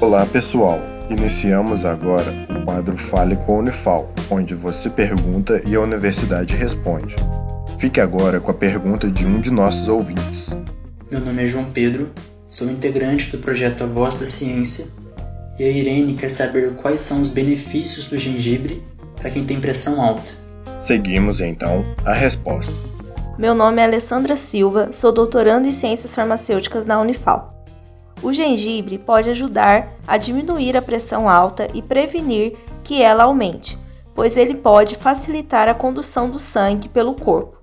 Olá pessoal, iniciamos agora o quadro Fale com a Unifal, onde você pergunta e a universidade responde. Fique agora com a pergunta de um de nossos ouvintes. Meu nome é João Pedro, sou integrante do projeto A Voz da Ciência e a Irene quer saber quais são os benefícios do gengibre para quem tem pressão alta. Seguimos então a resposta. Meu nome é Alessandra Silva, sou doutoranda em Ciências Farmacêuticas na Unifal. O gengibre pode ajudar a diminuir a pressão alta e prevenir que ela aumente, pois ele pode facilitar a condução do sangue pelo corpo.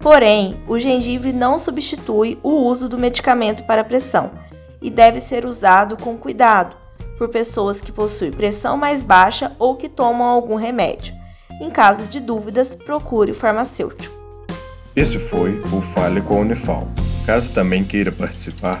Porém, o gengibre não substitui o uso do medicamento para pressão e deve ser usado com cuidado por pessoas que possuem pressão mais baixa ou que tomam algum remédio. Em caso de dúvidas, procure o farmacêutico. Esse foi o Fale com a Unifal. Caso também queira participar,